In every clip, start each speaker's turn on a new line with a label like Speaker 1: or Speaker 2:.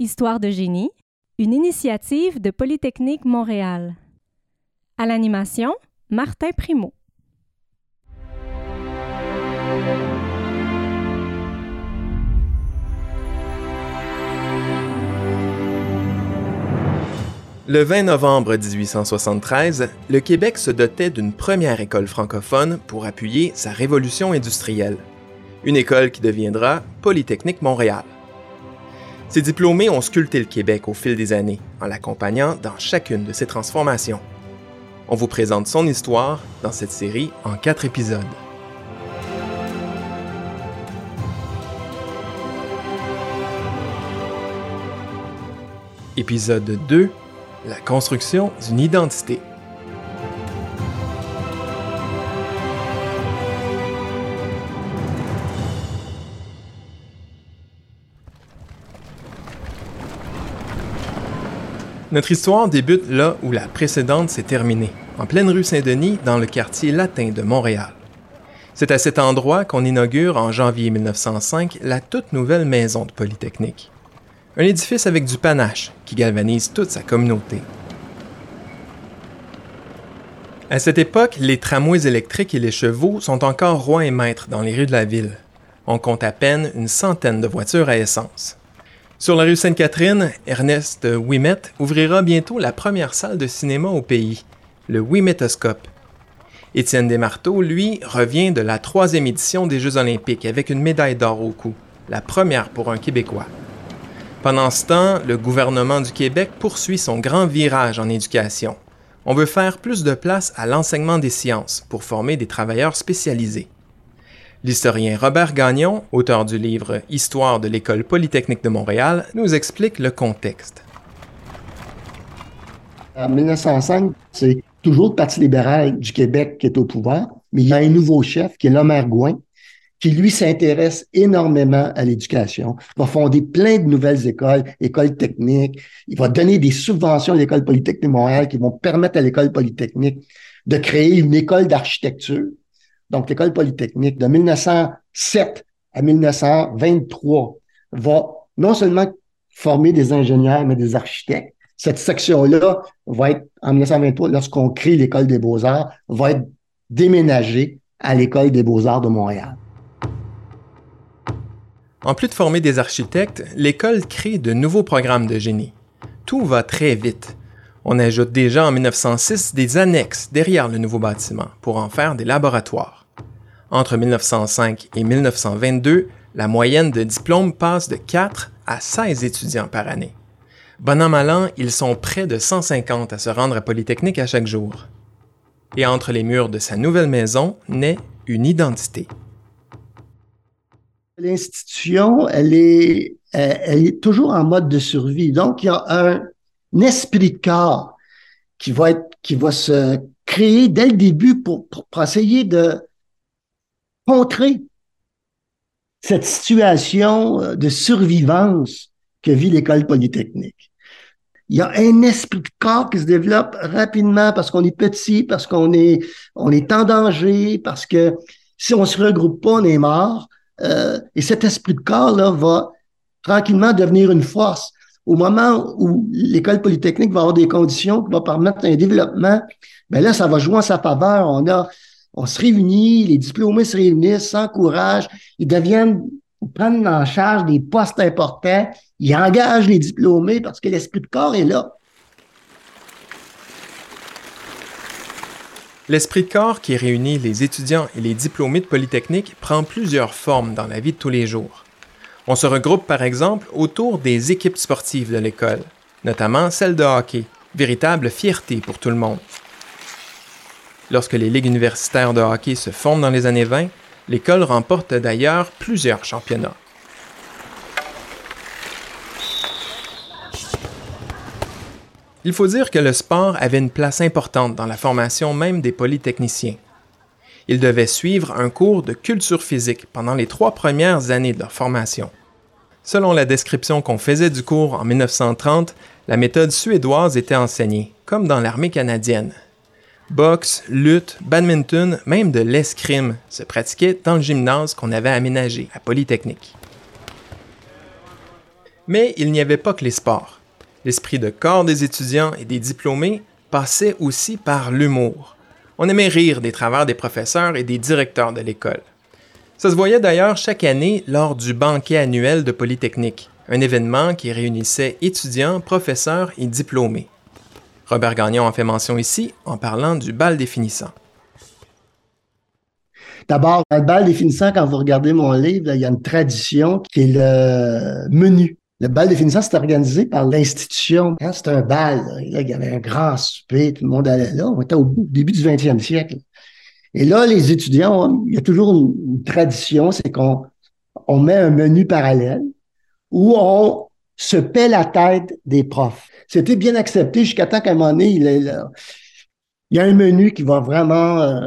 Speaker 1: Histoire de génie, une initiative de Polytechnique Montréal. À l'animation, Martin Primo.
Speaker 2: Le 20 novembre 1873, le Québec se dotait d'une première école francophone pour appuyer sa révolution industrielle. Une école qui deviendra Polytechnique Montréal. Ces diplômés ont sculpté le Québec au fil des années, en l'accompagnant dans chacune de ses transformations. On vous présente son histoire dans cette série en quatre épisodes. Épisode 2 La construction d'une identité. Notre histoire débute là où la précédente s'est terminée, en pleine rue Saint-Denis, dans le quartier latin de Montréal. C'est à cet endroit qu'on inaugure en janvier 1905 la toute nouvelle maison de Polytechnique. Un édifice avec du panache qui galvanise toute sa communauté. À cette époque, les tramways électriques et les chevaux sont encore rois et maîtres dans les rues de la ville. On compte à peine une centaine de voitures à essence. Sur la rue Sainte-Catherine, Ernest Wimet ouvrira bientôt la première salle de cinéma au pays, le Wimetoscope. Étienne Desmarteaux, lui, revient de la troisième édition des Jeux olympiques avec une médaille d'or au cou, la première pour un Québécois. Pendant ce temps, le gouvernement du Québec poursuit son grand virage en éducation. On veut faire plus de place à l'enseignement des sciences pour former des travailleurs spécialisés. L'historien Robert Gagnon, auteur du livre Histoire de l'École polytechnique de Montréal, nous explique le contexte.
Speaker 3: En 1905, c'est toujours le Parti libéral du Québec qui est au pouvoir, mais il y a un nouveau chef qui est Lomer Gouin, qui lui s'intéresse énormément à l'éducation. Va fonder plein de nouvelles écoles, écoles techniques. Il va donner des subventions à l'École polytechnique de Montréal qui vont permettre à l'École polytechnique de créer une école d'architecture donc l'école polytechnique de 1907 à 1923 va non seulement former des ingénieurs, mais des architectes. Cette section-là va être, en 1923, lorsqu'on crée l'école des beaux-arts, va être déménagée à l'école des beaux-arts de Montréal.
Speaker 2: En plus de former des architectes, l'école crée de nouveaux programmes de génie. Tout va très vite. On ajoute déjà en 1906 des annexes derrière le nouveau bâtiment pour en faire des laboratoires. Entre 1905 et 1922, la moyenne de diplômes passe de 4 à 16 étudiants par année. Bon an, mal an, ils sont près de 150 à se rendre à Polytechnique à chaque jour. Et entre les murs de sa nouvelle maison naît une identité.
Speaker 3: L'institution, elle est, elle est toujours en mode de survie. Donc, il y a un, esprit de corps qui va, être, qui va se créer dès le début pour essayer de, contrer cette situation euh, de survivance que vit l'école polytechnique. Il y a un esprit de corps qui se développe rapidement parce qu'on est petit, parce qu'on est, on est en danger, parce que si on se regroupe pas, on est mort. Euh, et cet esprit de corps-là va tranquillement devenir une force. Au moment où l'école polytechnique va avoir des conditions qui vont permettre un développement, ben là, ça va jouer en sa faveur. On a on se réunit, les diplômés se réunissent, s'encouragent, ils deviennent, ils prennent en charge des postes importants, ils engagent les diplômés parce que l'esprit de corps est là.
Speaker 2: L'esprit de corps qui réunit les étudiants et les diplômés de Polytechnique prend plusieurs formes dans la vie de tous les jours. On se regroupe par exemple autour des équipes sportives de l'école, notamment celle de hockey, véritable fierté pour tout le monde. Lorsque les ligues universitaires de hockey se fondent dans les années 20, l'école remporte d'ailleurs plusieurs championnats. Il faut dire que le sport avait une place importante dans la formation même des polytechniciens. Ils devaient suivre un cours de culture physique pendant les trois premières années de leur formation. Selon la description qu'on faisait du cours en 1930, la méthode suédoise était enseignée, comme dans l'armée canadienne, Boxe, lutte, badminton, même de l'escrime se pratiquait dans le gymnase qu'on avait aménagé à Polytechnique. Mais il n'y avait pas que les sports. L'esprit de corps des étudiants et des diplômés passait aussi par l'humour. On aimait rire des travers des professeurs et des directeurs de l'école. Ça se voyait d'ailleurs chaque année lors du banquet annuel de Polytechnique, un événement qui réunissait étudiants, professeurs et diplômés. Robert Gagnon en fait mention ici en parlant du bal définissant.
Speaker 3: D'abord, le bal définissant, quand vous regardez mon livre, il y a une tradition qui est le menu. Le bal définissant, c'est organisé par l'institution. Quand c'est un bal, il y avait un grand souper, tout le monde allait là. On était au début du 20e siècle. Et là, les étudiants, il y a toujours une, tradition, c'est qu'on on met un menu parallèle où on se paie la tête des profs. C'était bien accepté jusqu'à temps qu'à un moment donné, il, y a un menu qui va vraiment euh,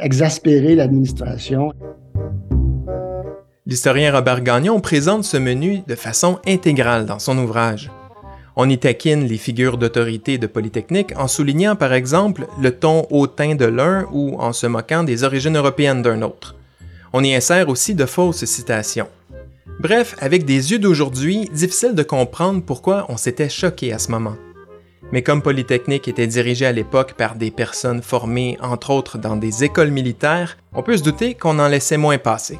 Speaker 3: exaspérer l'administration.
Speaker 2: L'historien Robert Gagnon présente ce menu de façon intégrale dans son ouvrage. On y taquine les figures d'autorité de Polytechnique en soulignant par exemple le ton hautain de l'un ou en se moquant des origines européennes d'un autre. On y insère aussi de fausses citations. Bref, avec des yeux d'aujourd'hui, difficile de comprendre pourquoi on s'était choqué à ce moment. Mais comme Polytechnique était dirigé à l'époque par des personnes formées entre autres dans des écoles militaires, on peut se douter qu'on en laissait moins passer.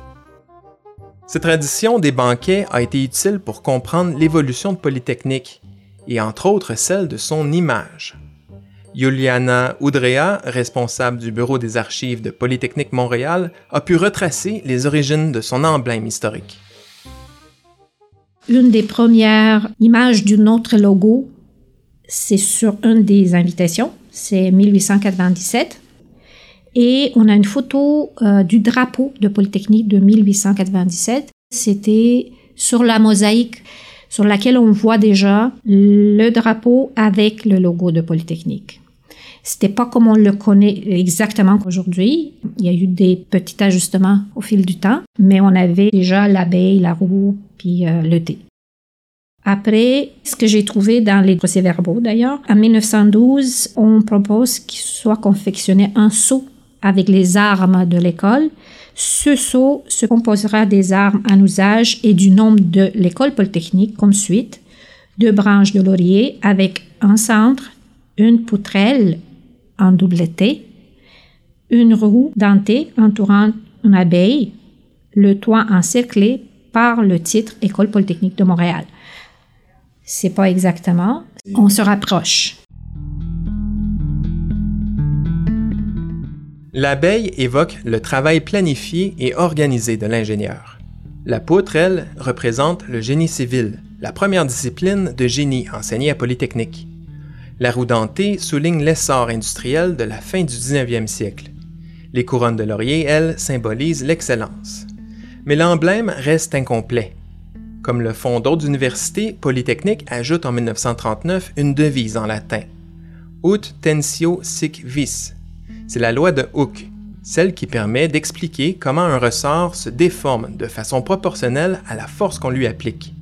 Speaker 2: Cette tradition des banquets a été utile pour comprendre l'évolution de Polytechnique, et entre autres celle de son image. Juliana Udrea, responsable du bureau des archives de Polytechnique Montréal, a pu retracer les origines de son emblème historique.
Speaker 4: Une des premières images du notre logo, c'est sur une des invitations, c'est 1897. Et on a une photo euh, du drapeau de Polytechnique de 1897. C'était sur la mosaïque sur laquelle on voit déjà le drapeau avec le logo de Polytechnique. C'était pas comme on le connaît exactement aujourd'hui. Il y a eu des petits ajustements au fil du temps, mais on avait déjà l'abeille, la roue, euh, le thé. Après, ce que j'ai trouvé dans les procès-verbaux d'ailleurs, en 1912, on propose qu'il soit confectionné un seau avec les armes de l'école. Ce sceau se composera des armes en usage et du nom de l'école polytechnique comme suite. Deux branches de laurier avec un centre, une poutrelle en double T, une roue dentée entourant une abeille, le toit encerclé par le titre École polytechnique de Montréal. C'est pas exactement, on se rapproche.
Speaker 2: L'abeille évoque le travail planifié et organisé de l'ingénieur. La poutre, elle, représente le génie civil, la première discipline de génie enseignée à Polytechnique. La roue dentée souligne l'essor industriel de la fin du 19e siècle. Les couronnes de laurier, elles, symbolisent l'excellence. Mais l'emblème reste incomplet. Comme le font d'autres universités, Polytechnique ajoute en 1939 une devise en latin. Ut tensio sic vis, c'est la loi de Hooke, celle qui permet d'expliquer comment un ressort se déforme de façon proportionnelle à la force qu'on lui applique.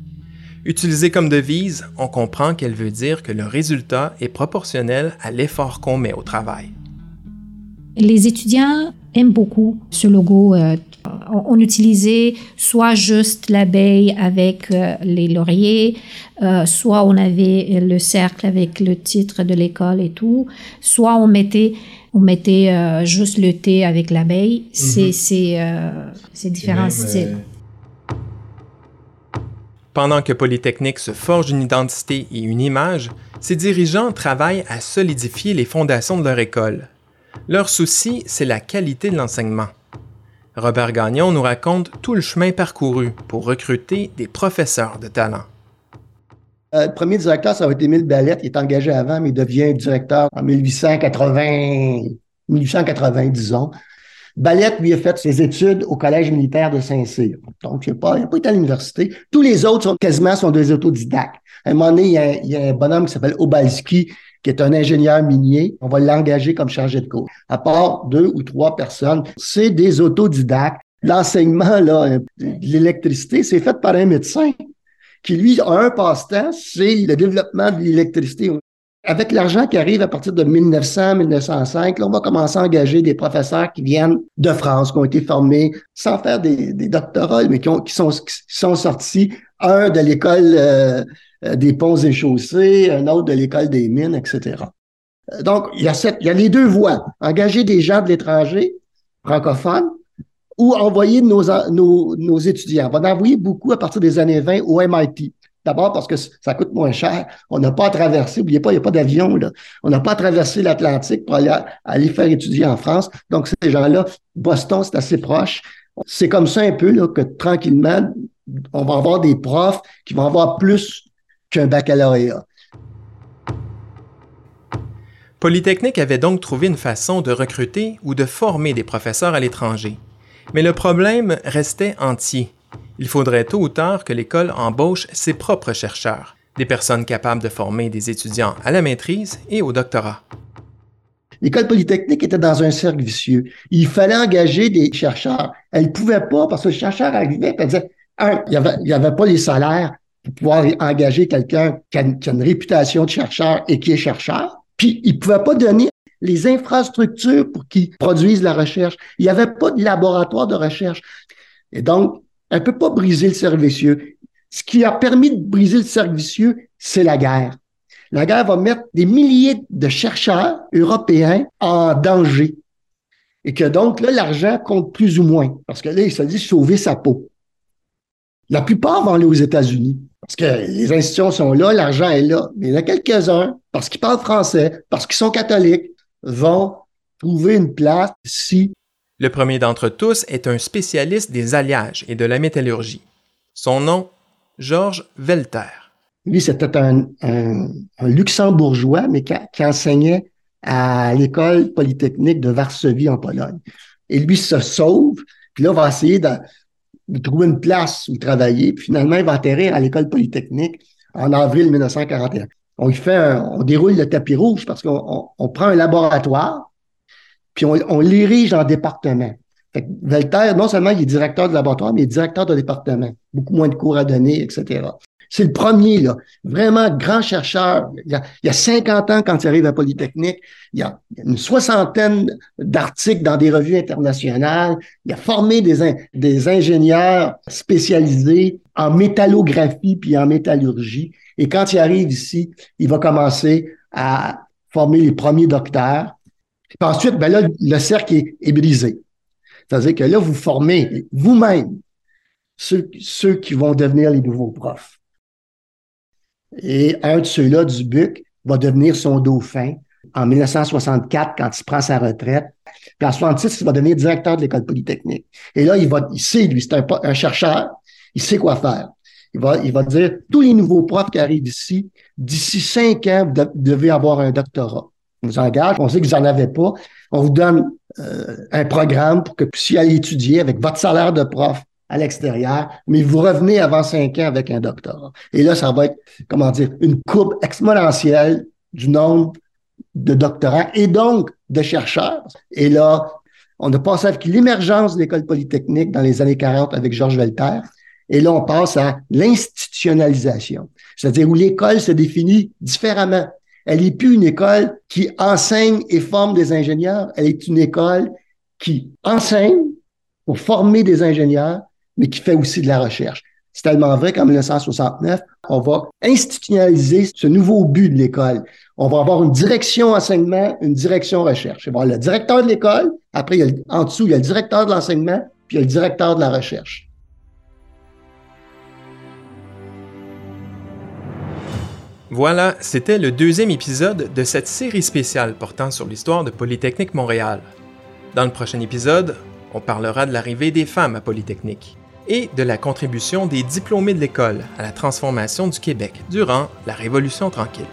Speaker 2: Utilisée comme devise, on comprend qu'elle veut dire que le résultat est proportionnel à l'effort qu'on met au travail.
Speaker 4: Les étudiants aiment beaucoup ce logo. Euh, on utilisait soit juste l'abeille avec euh, les lauriers, euh, soit on avait le cercle avec le titre de l'école et tout, soit on mettait on mettait euh, juste le thé avec l'abeille. C'est mhm. euh, différents styles. Euh,
Speaker 2: Pendant que Polytechnique se forge une identité et une image, ses dirigeants travaillent à solidifier les fondations de leur école. Leur souci, c'est la qualité de l'enseignement. Robert Gagnon nous raconte tout le chemin parcouru pour recruter des professeurs de talent.
Speaker 3: Euh, le premier directeur, ça va être Émile Ballette. Il est engagé avant, mais il devient directeur en 1880, 1880, disons. Ballette, lui, a fait ses études au Collège militaire de Saint-Cyr. Donc, il n'a pas, pas, été à l'université. Tous les autres sont quasiment sont des autodidactes. À un moment donné, il y a, un bonhomme qui s'appelle Obalski, qui est un ingénieur minier. On va l'engager comme chargé de cours. À part deux ou trois personnes, c'est des autodidactes. L'enseignement, là, l'électricité, c'est fait par un médecin qui, lui, a un passe-temps, c'est le développement de l'électricité. Avec l'argent qui arrive à partir de 1900-1905, on va commencer à engager des professeurs qui viennent de France, qui ont été formés sans faire des, doctorats, mais qui, sont, qui sont sortis un de l'école euh, euh, des ponts et chaussées, un autre de l'école des mines, etc. Euh, donc, il y, a cette, il y a les deux voies. Engager des gens de l'étranger, francophones, ou envoyer nos, nos, nos étudiants. On va en envoyer beaucoup à partir des années 20 au MIT. D'abord parce que ça coûte moins cher. On n'a pas à traverser, n'oubliez pas, il n'y a pas d'avion. Là. On n'a pas à traverser l'Atlantique pour aller, aller faire étudier en France. Donc, ces gens-là, Boston, c'est assez proche. C'est comme ça un peu là, que tranquillement, on va avoir des profs qui vont avoir plus qu'un baccalauréat.
Speaker 2: Polytechnique avait donc trouvé une façon de recruter ou de former des professeurs à l'étranger. Mais le problème restait entier. Il faudrait tôt ou tard que l'école embauche ses propres chercheurs, des personnes capables de former des étudiants à la maîtrise et au doctorat.
Speaker 3: L'école polytechnique était dans un cercle vicieux. Il fallait engager des chercheurs. Elle ne pouvait pas parce que le chercheur arrivait et disait, un, il n'y avait, avait, pas les salaires pour pouvoir engager quelqu'un qui, a une réputation de chercheur et qui est chercheur. Puis, il ne pouvait pas donner les infrastructures pour qu'ils produisent la recherche. Il n'y avait pas de laboratoire de recherche. Et donc, elle ne peut pas briser le cercle vicieux. Ce qui a permis de briser le cercle vicieux, c'est la guerre. La guerre va mettre des milliers de chercheurs européens en danger. Et que donc, là, l'argent compte plus ou moins. Parce que là, il se dit sauver sa peau. La plupart vont aller aux États-Unis. Parce que les institutions sont là, l'argent est là. Mais il y en a quelques-uns, parce qu'ils parlent français, parce qu'ils sont catholiques, vont trouver une place ici.
Speaker 2: Le premier d'entre tous est un spécialiste des alliages et de la métallurgie. Son nom, Georges Velter.
Speaker 3: Lui, c'était un, luxembourgeois, mais qui, enseignait à l'école polytechnique de Varsovie en Pologne. Et lui se sauve, puis là, va essayer de, trouver une place où travailler, puis finalement, il va atterrir à l'école polytechnique en avril 1941. On fait on déroule le tapis rouge parce qu'on prend un laboratoire, puis on, on l'érige en département. Fait non seulement il est directeur de laboratoire, mais il est directeur de département. Beaucoup moins de cours à donner, etc. C'est le premier, là. Vraiment grand chercheur. Il y, a, 50 ans, quand il arrive à Polytechnique, il y a une soixantaine d'articles dans des revues internationales. Il a formé des, des ingénieurs spécialisés en métallographie puis en métallurgie. Et quand il arrive ici, il va commencer à former les premiers docteurs. Puis ensuite, ben là, le cercle est, est brisé. C'est-à-dire que là, vous formez vous-même ceux, ceux qui vont devenir les nouveaux profs. Et un de ceux-là, du Dubuc, va devenir son dauphin en 1964 quand il prend sa retraite. Puis en 66, il va devenir directeur de l'école polytechnique. Et là, il va, il sait, lui, c'est un, chercheur, il sait quoi faire. Il va, il va dire, tous les nouveaux profs qui arrivent ici, d'ici cinq ans, vous devez avoir un doctorat. On vous engage, on sait que vous n'en avez pas. On vous donne euh, un programme pour que vous puissiez aller étudier avec votre salaire de prof à l'extérieur, mais vous revenez avant cinq ans avec un doctorat. Et là, ça va être, comment dire, une courbe exponentielle du nombre de doctorants et donc de chercheurs. Et là, on a passé avec l'émergence de l'école polytechnique dans les années 40 avec Georges Velter. Et là, on passe à l'institutionnalisation, c'est-à-dire où l'école se définit différemment. Elle n'est plus une école qui enseigne et forme des ingénieurs, elle est une école qui enseigne pour former des ingénieurs, mais qui fait aussi de la recherche. C'est tellement vrai qu'en 1969, on va institutionnaliser ce nouveau but de l'école. On va avoir une direction enseignement, une direction recherche. Il va avoir le directeur de l'école, après, en dessous, il y a le directeur de l'enseignement, puis il y a le directeur de la recherche.
Speaker 2: Voilà, c'était le deuxième épisode de cette série spéciale portant sur l'histoire de Polytechnique Montréal. Dans le prochain épisode, on parlera de l'arrivée des femmes à Polytechnique et de la contribution des diplômés de l'école à la transformation du Québec durant la Révolution tranquille.